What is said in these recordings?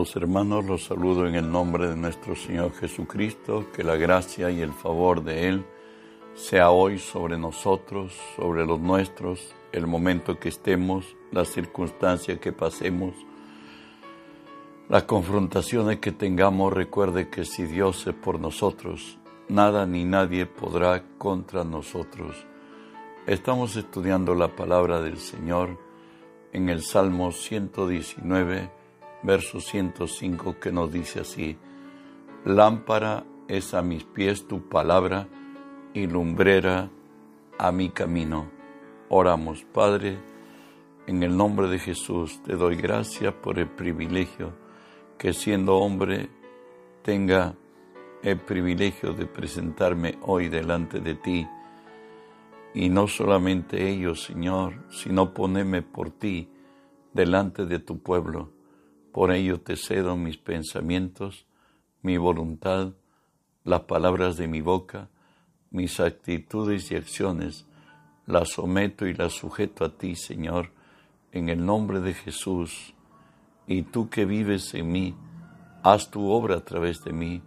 Amados hermanos, los saludo en el nombre de nuestro Señor Jesucristo, que la gracia y el favor de Él sea hoy sobre nosotros, sobre los nuestros, el momento que estemos, la circunstancia que pasemos, las confrontaciones que tengamos. Recuerde que si Dios es por nosotros, nada ni nadie podrá contra nosotros. Estamos estudiando la palabra del Señor en el Salmo 119 verso 105 que nos dice así, Lámpara es a mis pies tu palabra y lumbrera a mi camino. Oramos, Padre, en el nombre de Jesús te doy gracias por el privilegio que siendo hombre tenga el privilegio de presentarme hoy delante de ti. Y no solamente ellos, Señor, sino ponerme por ti delante de tu pueblo por ello te cedo mis pensamientos, mi voluntad, las palabras de mi boca, mis actitudes y acciones, las someto y las sujeto a ti, Señor, en el nombre de Jesús. Y tú que vives en mí, haz tu obra a través de mí.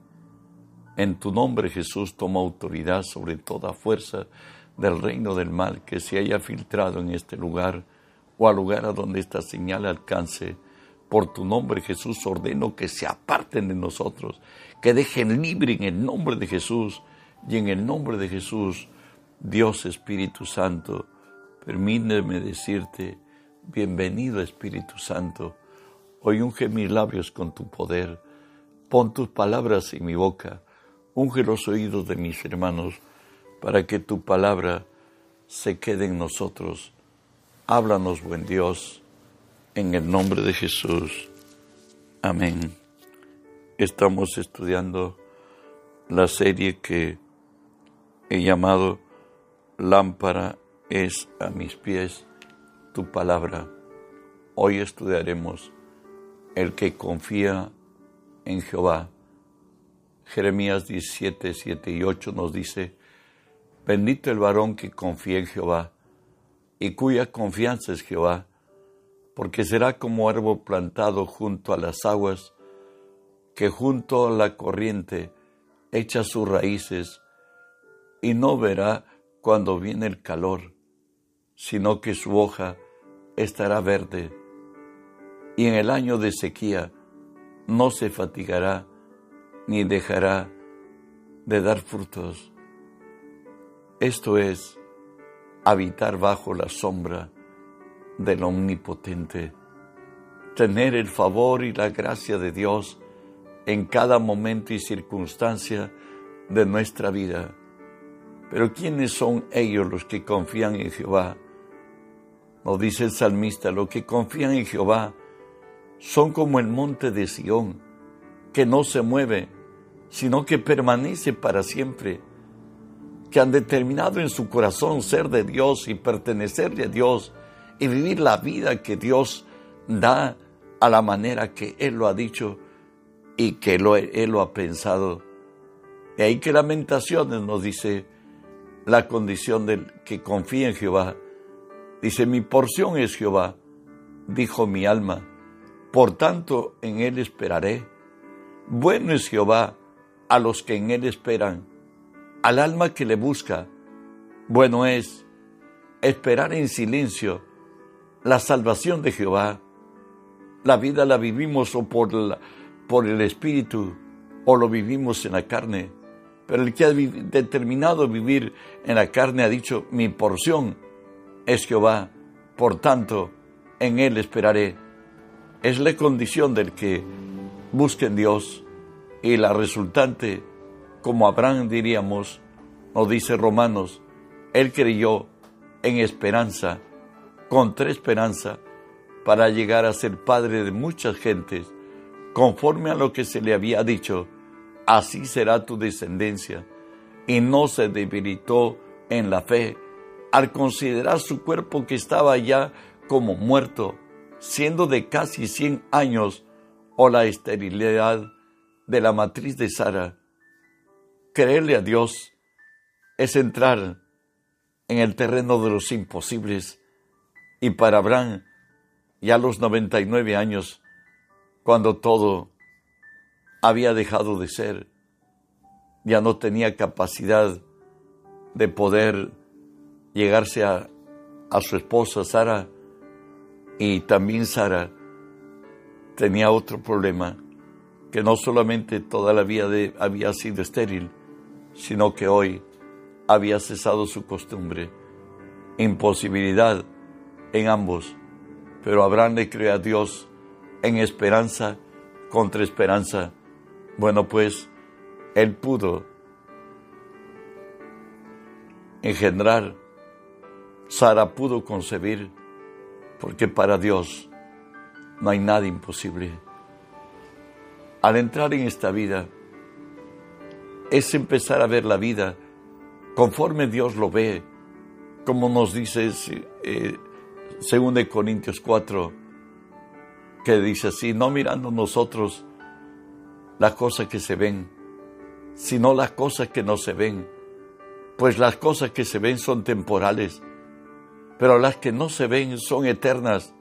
En tu nombre, Jesús, toma autoridad sobre toda fuerza del reino del mal que se haya filtrado en este lugar o al lugar a donde esta señal alcance por tu nombre, Jesús, ordeno que se aparten de nosotros, que dejen libre en el nombre de Jesús. Y en el nombre de Jesús, Dios Espíritu Santo, permíteme decirte, bienvenido Espíritu Santo. Hoy unge mis labios con tu poder. Pon tus palabras en mi boca. Unge los oídos de mis hermanos para que tu palabra se quede en nosotros. Háblanos, buen Dios en el nombre de Jesús. Amén. Estamos estudiando la serie que he llamado Lámpara es a mis pies tu palabra. Hoy estudiaremos el que confía en Jehová. Jeremías 17, 7 y 8 nos dice, bendito el varón que confía en Jehová y cuya confianza es Jehová porque será como árbol plantado junto a las aguas, que junto a la corriente echa sus raíces y no verá cuando viene el calor, sino que su hoja estará verde, y en el año de sequía no se fatigará ni dejará de dar frutos. Esto es habitar bajo la sombra del Omnipotente, tener el favor y la gracia de Dios en cada momento y circunstancia de nuestra vida. Pero ¿quiénes son ellos los que confían en Jehová? Nos dice el salmista, los que confían en Jehová son como el monte de Sión, que no se mueve, sino que permanece para siempre, que han determinado en su corazón ser de Dios y pertenecerle a Dios, y vivir la vida que Dios da a la manera que Él lo ha dicho y que Él lo ha pensado. Y ahí que Lamentaciones nos dice la condición del que confía en Jehová. Dice, mi porción es Jehová, dijo mi alma, por tanto en Él esperaré. Bueno es Jehová a los que en Él esperan, al alma que le busca. Bueno es esperar en silencio la salvación de Jehová. La vida la vivimos o por, el Espíritu o lo vivimos en la carne. Pero el que ha determinado vivir en la carne ha dicho, mi porción es Jehová, por tanto, en Él esperaré. Es la condición del que busque en Dios y la resultante, como Abraham diríamos, nos dice Romanos, Él creyó en esperanza contra esperanza para llegar a ser padre de muchas gentes, conforme a lo que se le había dicho, así será tu descendencia. Y no se debilitó en la fe al considerar su cuerpo que estaba ya como muerto, siendo de casi cien años, o la esterilidad de la matriz de Sara. Creerle a Dios es entrar en el terreno de los imposibles y para Abraham, ya a los 99 años, cuando todo había dejado de ser, ya no tenía capacidad de poder llegarse a, a su esposa Sara y también Sara tenía otro problema, que no solamente toda la vida había sido estéril, sino que hoy había cesado su costumbre. Imposibilidad en ambos, pero Abraham le cree a Dios en esperanza contra esperanza. Bueno, pues él pudo engendrar, Sara pudo concebir, porque para Dios no hay nada imposible. Al entrar en esta vida, es empezar a ver la vida conforme Dios lo ve, como nos dice eh, según de Corintios 4, que dice así, no mirando nosotros las cosas que se ven, sino las cosas que no se ven, pues las cosas que se ven son temporales, pero las que no se ven son eternas.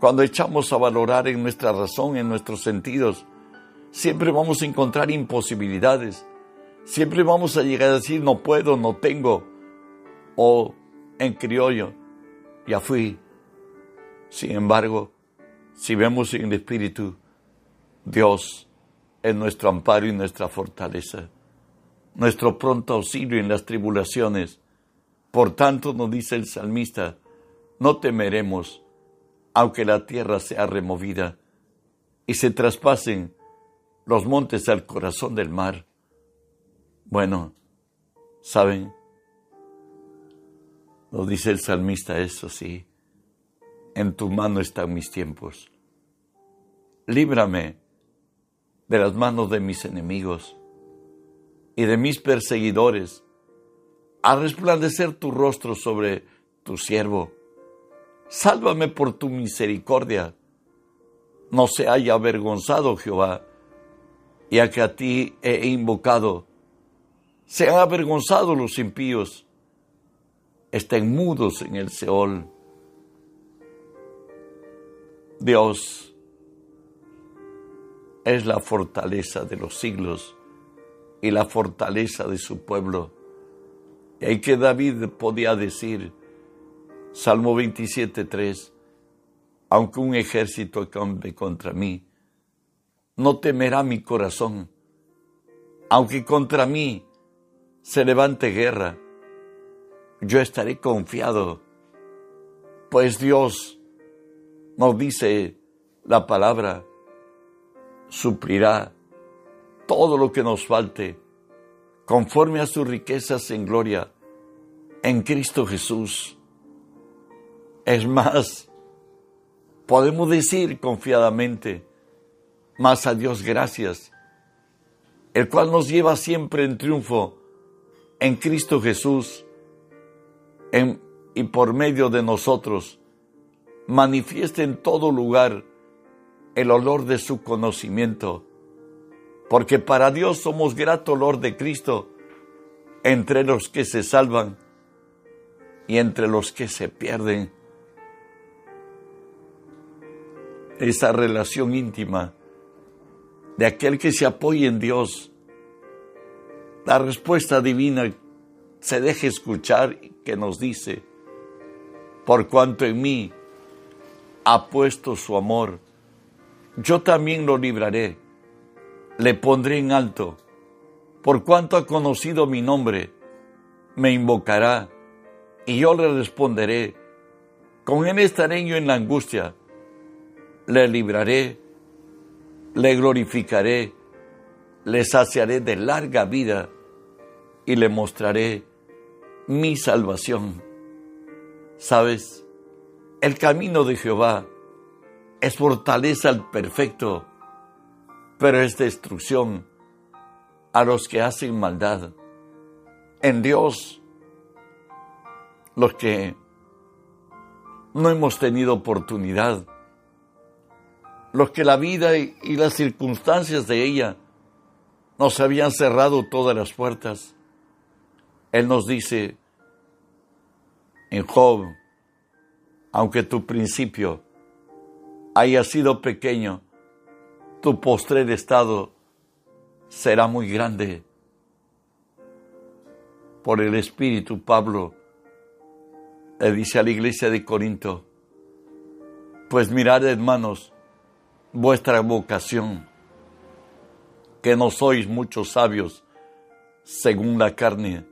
Cuando echamos a valorar en nuestra razón, en nuestros sentidos, siempre vamos a encontrar imposibilidades. Siempre vamos a llegar a decir no puedo, no tengo. O en criollo, ya fui. Sin embargo, si vemos en el Espíritu, Dios es nuestro amparo y nuestra fortaleza, nuestro pronto auxilio en las tribulaciones. Por tanto, nos dice el salmista, no temeremos aunque la tierra sea removida y se traspasen los montes al corazón del mar. Bueno, ¿saben? Lo dice el salmista, eso sí, en tu mano están mis tiempos. Líbrame de las manos de mis enemigos y de mis perseguidores, a resplandecer tu rostro sobre tu siervo Sálvame por tu misericordia. No se haya avergonzado Jehová, ya que a ti he invocado. Se han avergonzado los impíos. Estén mudos en el Seol. Dios es la fortaleza de los siglos y la fortaleza de su pueblo. Y hay que David podía decir, Salmo 27.3, aunque un ejército acampe contra mí, no temerá mi corazón, aunque contra mí se levante guerra, yo estaré confiado, pues Dios nos dice la palabra, suplirá todo lo que nos falte, conforme a sus riquezas en gloria, en Cristo Jesús. Es más, podemos decir confiadamente, más a Dios gracias, el cual nos lleva siempre en triunfo en Cristo Jesús y por medio de nosotros, manifieste en todo lugar el olor de su conocimiento, porque para Dios somos grato olor de Cristo entre los que se salvan y entre los que se pierden esa relación íntima de aquel que se apoya en Dios. La respuesta divina se deja escuchar que nos dice, por cuanto en mí ha puesto su amor, yo también lo libraré, le pondré en alto, por cuanto ha conocido mi nombre, me invocará y yo le responderé, con él estaré yo en la angustia le libraré, le glorificaré, le saciaré de larga vida y le mostraré mi salvación. ¿Sabes? El camino de Jehová es fortaleza al perfecto, pero es destrucción a los que hacen maldad. En Dios, los que no hemos tenido oportunidad los que la vida y, las circunstancias de ella nos habían cerrado todas las puertas. Él nos dice en Job, aunque tu principio haya sido pequeño, tu postrer estado será muy grande. Por el Espíritu, Pablo le dice a la iglesia de Corinto, pues mirad hermanos, vuestra vocación, que no sois muchos sabios según la carne,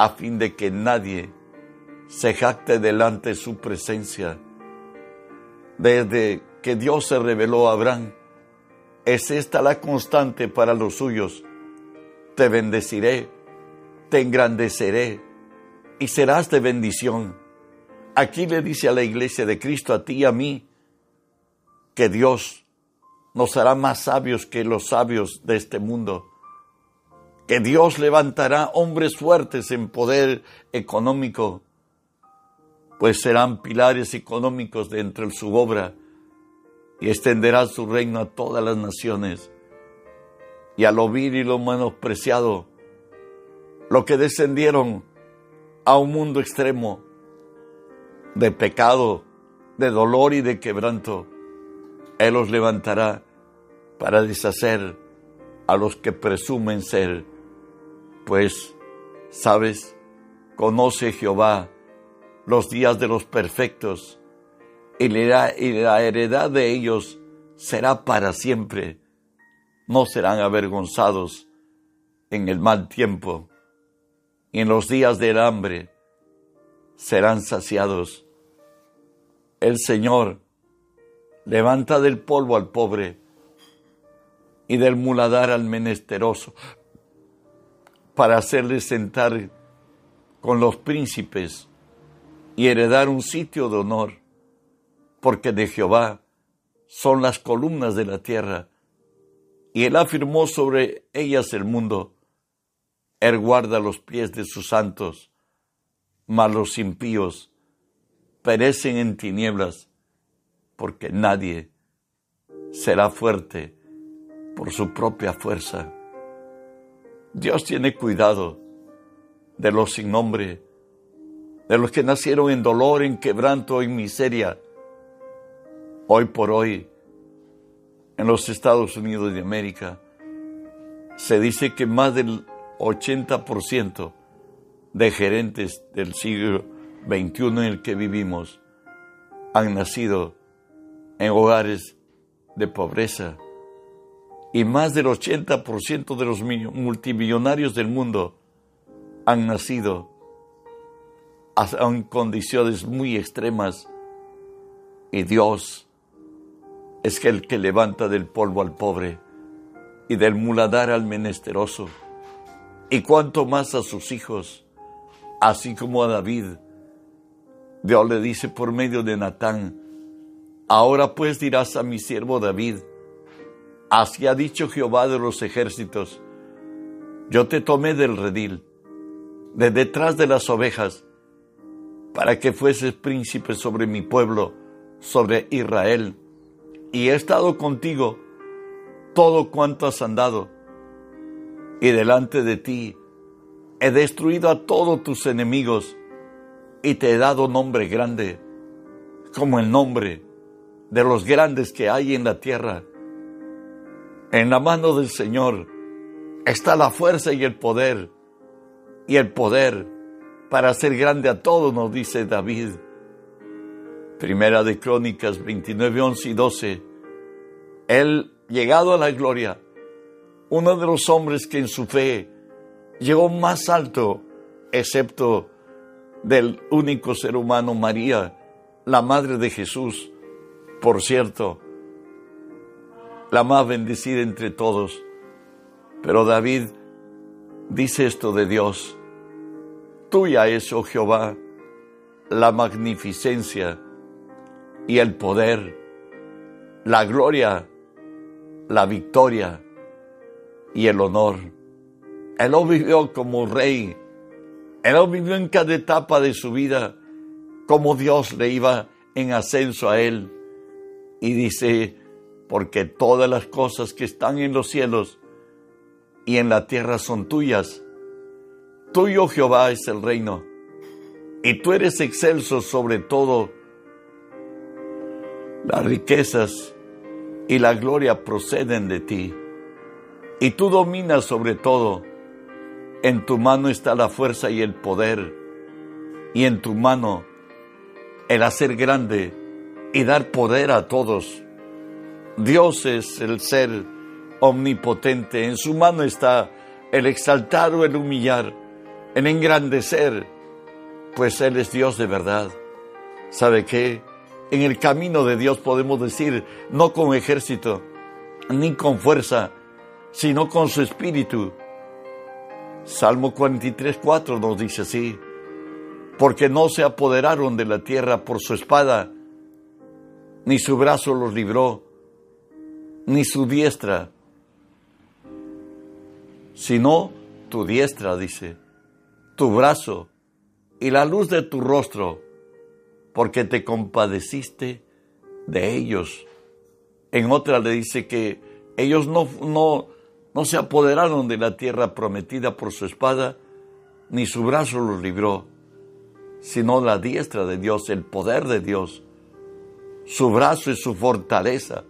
a fin de que nadie se jacte delante de su presencia. Desde que Dios se reveló a Abraham, es esta la constante para los suyos. Te bendeciré, te engrandeceré y serás de bendición. Aquí le dice a la iglesia de Cristo, a ti y a mí, que Dios nos hará más sabios que los sabios de este mundo, que Dios levantará hombres fuertes en poder económico, pues serán pilares económicos de entre su obra y extenderá su reino a todas las naciones. Y a lo vil y lo menospreciado, lo que descendieron a un mundo extremo de pecado, de dolor y de quebranto, Él los levantará para deshacer a los que presumen ser. Pues, sabes, conoce Jehová los días de los perfectos y la, heredad de ellos será para siempre. No serán avergonzados en el mal tiempo y en los días del hambre serán saciados. El Señor levanta del polvo al pobre y del muladar al menesteroso para hacerle sentar con los príncipes y heredar un sitio de honor, porque de Jehová son las columnas de la tierra, y él afirmó sobre ellas el mundo. Él guarda los pies de sus santos, mas los impíos perecen en tinieblas, porque nadie será fuerte por su propia fuerza. Dios tiene cuidado de los sin nombre, de los que nacieron en dolor, en quebranto, en miseria. Hoy por hoy, en los Estados Unidos de América, se dice que más del 80% de gerentes del siglo XXI en el que vivimos han nacido en hogares de pobreza y más del 80% de los multimillonarios del mundo han nacido en condiciones muy extremas y Dios es el que levanta del polvo al pobre y del muladar al menesteroso y cuanto más a sus hijos, así como a David. Dios le dice por medio de Natán, ahora pues dirás a mi siervo David, así ha dicho Jehová de los ejércitos, yo te tomé del redil, de detrás de las ovejas, para que fueses príncipe sobre mi pueblo, sobre Israel, y he estado contigo todo cuanto has andado, y delante de ti he destruido a todos tus enemigos, y te he dado nombre grande, como el nombre de los grandes que hay en la tierra. En la mano del Señor está la fuerza y el poder, y el poder para hacer grande a todos, nos dice David. Primera de Crónicas 29, 11 y 12. Él, llegado a la gloria, uno de los hombres que en su fe llegó más alto, excepto del único ser humano, María, la madre de Jesús, por cierto, la más bendecida entre todos. Pero David dice esto de Dios. Tuya es, oh Jehová, la magnificencia y el poder, la gloria la victoria y el honor. Él lo vivió como rey. Él lo vivió en cada etapa de su vida, como Dios le iba en ascenso a él. Y dice, porque todas las cosas que están en los cielos y en la tierra son tuyas. Tuyo Jehová es el reino, y tú eres excelso sobre todo. Las riquezas y la gloria proceden de ti, y tú dominas sobre todo. En tu mano está la fuerza y el poder, y en tu mano el hacer grande y dar poder a todos. Dios es el ser omnipotente, en su mano está el exaltar o el humillar, el engrandecer, pues Él es Dios de verdad. ¿Sabe qué? En el camino de Dios podemos decir, no con ejército, ni con fuerza, sino con su espíritu. Salmo 43, 4 nos dice así, porque no se apoderaron de la tierra por su espada, ni su brazo los libró, ni su diestra, sino tu diestra, dice, tu brazo y la luz de tu rostro, porque te compadeciste de ellos. En otra le dice que ellos no, no, no se apoderaron de la tierra prometida por su espada, ni su brazo los libró, sino la diestra de Dios, el poder de Dios, su brazo y su fortaleza,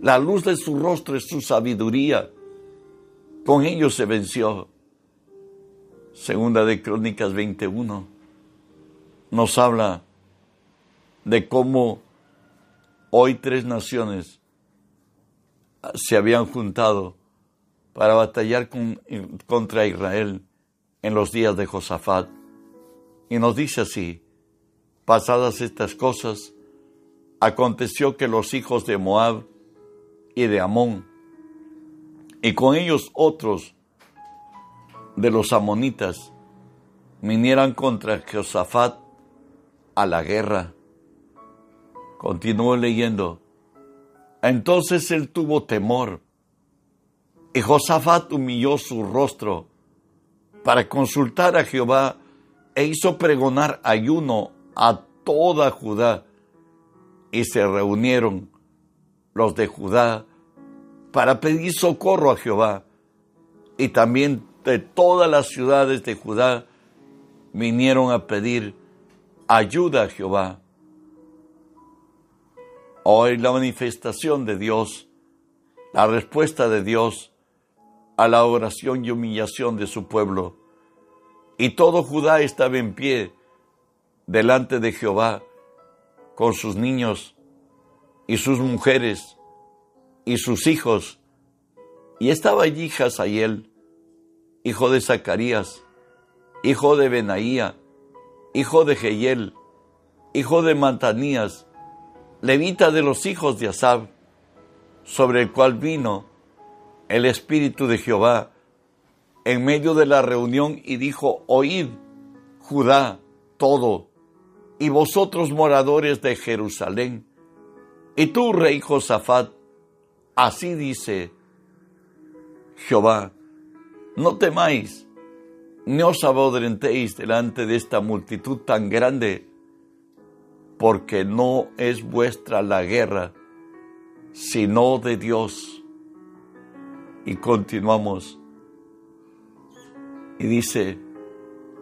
la luz de su rostro es su sabiduría. Con ellos se venció. Segunda de Crónicas 21 nos habla de cómo hoy tres naciones se habían juntado para batallar contra Israel en los días de Josafat. Y nos dice así, pasadas estas cosas, aconteció que los hijos de Moab y de Amón, y con ellos otros de los amonitas, vinieran contra Josafat a la guerra. Continúo leyendo. Entonces él tuvo temor, y Josafat humilló su rostro para consultar a Jehová e hizo pregonar ayuno a toda Judá. Y se reunieron los de Judá para pedir socorro a Jehová. Y también de todas las ciudades de Judá vinieron a pedir ayuda a Jehová. Hoy la manifestación de Dios, la respuesta de Dios a la oración y humillación de su pueblo. Y todo Judá estaba en pie delante de Jehová con sus niños y sus mujeres y sus hijos. Y estaba allí Hazael, hijo de Zacarías, hijo de Benaía, hijo de Jehiel, hijo de Mantanías, levita de los hijos de Asab, sobre el cual vino el Espíritu de Jehová en medio de la reunión y dijo, oíd, Judá, todo, y vosotros moradores de Jerusalén, y tú, rey Josafat, así dice Jehová, no temáis, ni os abodrentéis delante de esta multitud tan grande, porque no es vuestra la guerra, sino de Dios. Y continuamos. Y dice,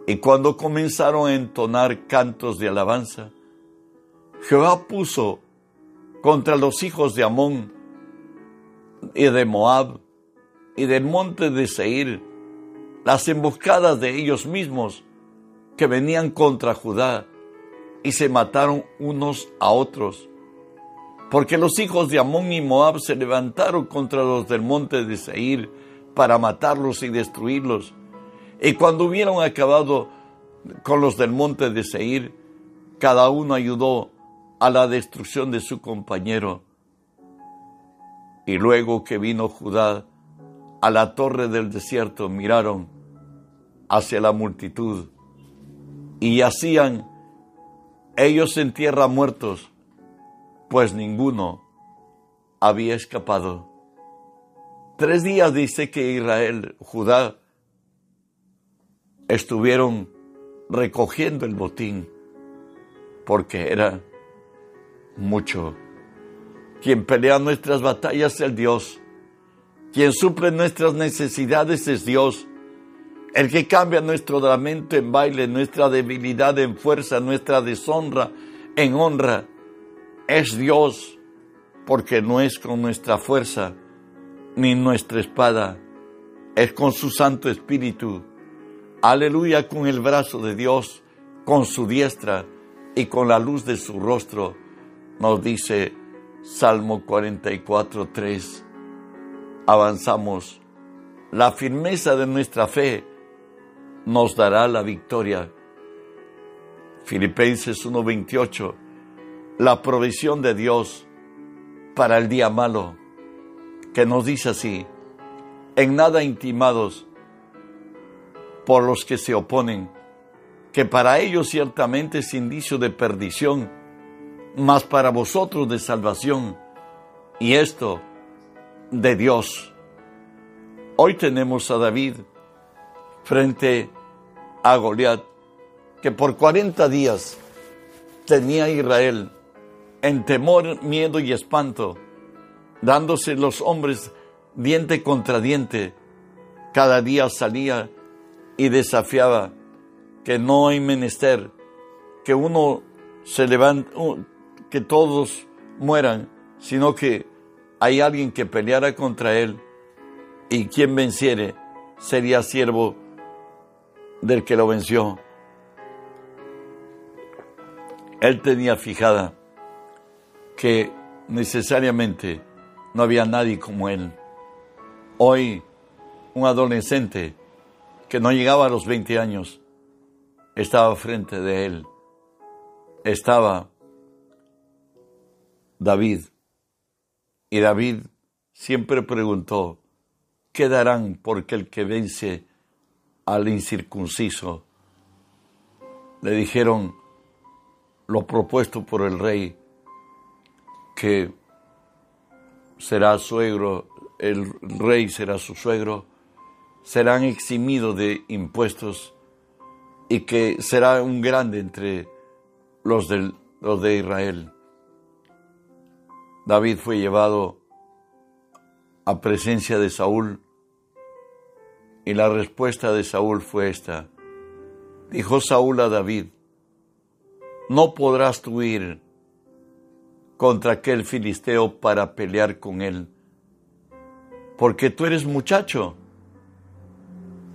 y cuando comenzaron a entonar cantos de alabanza, Jehová puso contra los hijos de Amón y de Moab y del monte de Seir las emboscadas de ellos mismos que venían contra Judá y se mataron unos a otros. Porque los hijos de Amón y Moab se levantaron contra los del monte de Seir para matarlos y destruirlos y cuando hubieron acabado con los del monte de Seir, cada uno ayudó a la destrucción de su compañero. Y luego que vino Judá a la torre del desierto, miraron hacia la multitud y hacían ellos en tierra muertos, pues ninguno había escapado. Tres días dice que Israel, Judá, estuvieron recogiendo el botín porque era mucho. Quien pelea nuestras batallas es Dios. Quien suple nuestras necesidades es Dios. El que cambia nuestro lamento en baile, nuestra debilidad en fuerza, nuestra deshonra en honra, es Dios, porque no es con nuestra fuerza ni nuestra espada, es con su Santo Espíritu. Aleluya con el brazo de Dios, con su diestra y con la luz de su rostro, nos dice Salmo 44, 3. Avanzamos. La firmeza de nuestra fe nos dará la victoria. Filipenses 1:28. La provisión de Dios para el día malo, que nos dice así, en nada intimados por los que se oponen, que para ellos ciertamente es indicio de perdición, mas para vosotros de salvación, y esto de Dios. Hoy tenemos a David frente a Goliat, que por 40 días tenía Israel en temor, miedo y espanto, dándose los hombres diente contra diente. Cada día salía y desafiaba que no hay menester que uno se levante, que todos mueran, sino que hay alguien que peleara contra él y quien venciere sería siervo del que lo venció. Él tenía fijada que necesariamente no había nadie como él. Hoy, un adolescente que no llegaba a los 20 años, estaba frente de él. Estaba David. Y David siempre preguntó, ¿qué darán porque el que vence al incircunciso? Le dijeron lo propuesto por el rey, que será suegro, el rey será su suegro, serán eximidos de impuestos y que será un grande entre los, los de Israel. David fue llevado a presencia de Saúl y la respuesta de Saúl fue esta. Dijo Saúl a David, no podrás tú ir contra aquel filisteo para pelear con él, porque tú eres muchacho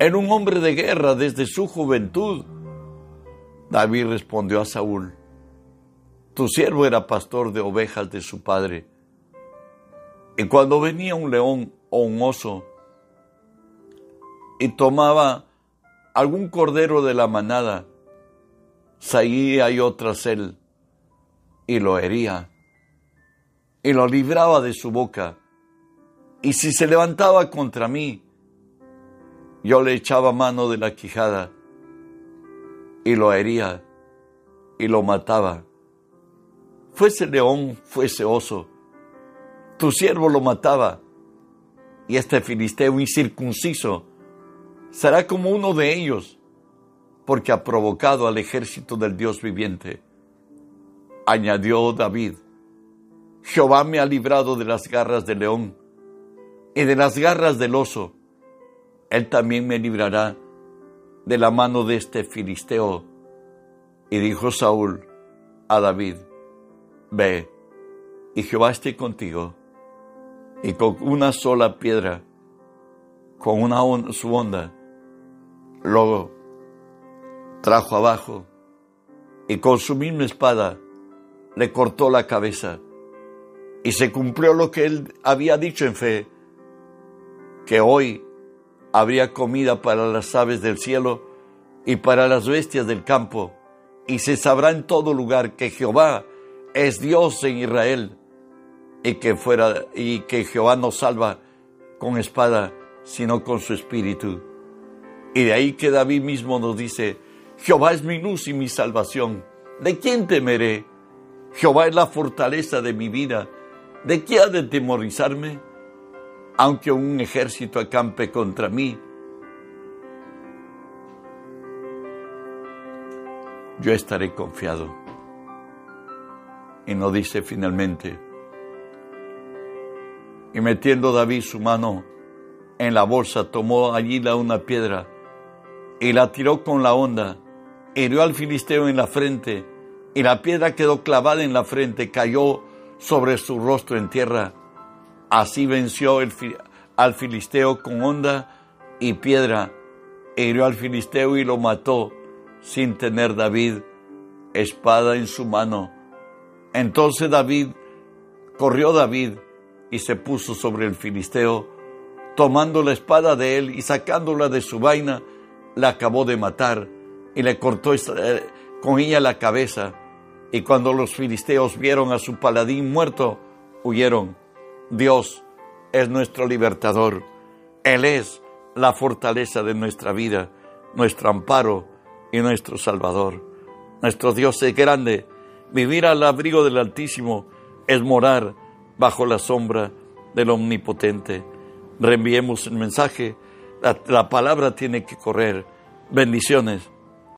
era un hombre de guerra desde su juventud. David respondió a Saúl, tu siervo era pastor de ovejas de su padre. Y cuando venía un león o un oso y tomaba algún cordero de la manada, salía yo tras él y lo hería y lo libraba de su boca. Y si se levantaba contra mí, yo le echaba mano de la quijada y lo hería y lo mataba. Fuese león, fuese oso, tu siervo lo mataba y este filisteo incircunciso será como uno de ellos porque ha provocado al ejército del Dios viviente. Añadió David, Jehová me ha librado de las garras del león y de las garras del oso él también me librará de la mano de este filisteo. Y dijo Saúl a David, ve, y Jehová esté contigo. Y con una sola piedra, con una su onda, lo trajo abajo y con su misma espada le cortó la cabeza. Y se cumplió lo que él había dicho en fe, que hoy habría comida para las aves del cielo y para las bestias del campo, y se sabrá en todo lugar que Jehová es Dios en Israel, y que fuera y que Jehová no salva con espada, sino con su espíritu. Y de ahí que David mismo nos dice, Jehová es mi luz y mi salvación. ¿De quién temeré? Jehová es la fortaleza de mi vida. ¿De qué ha de temorizarme? aunque un ejército acampe contra mí, yo estaré confiado. Y no dice finalmente, y metiendo David su mano en la bolsa, tomó allí la una piedra y la tiró con la onda, hirió al filisteo en la frente, y la piedra quedó clavada en la frente, cayó sobre su rostro en tierra. Así venció el, al filisteo con onda y piedra, hirió al filisteo y lo mató sin tener David espada en su mano. Entonces David, corrió David y se puso sobre el filisteo, tomando la espada de él y sacándola de su vaina, la acabó de matar y le cortó eh, con ella la cabeza. Y cuando los filisteos vieron a su paladín muerto, huyeron. Dios es nuestro libertador. Él es la fortaleza de nuestra vida, nuestro amparo y nuestro Salvador. Nuestro Dios es grande. Vivir al abrigo del Altísimo es morar bajo la sombra del Omnipotente. Reenviemos el mensaje. La, la palabra tiene que correr. Bendiciones.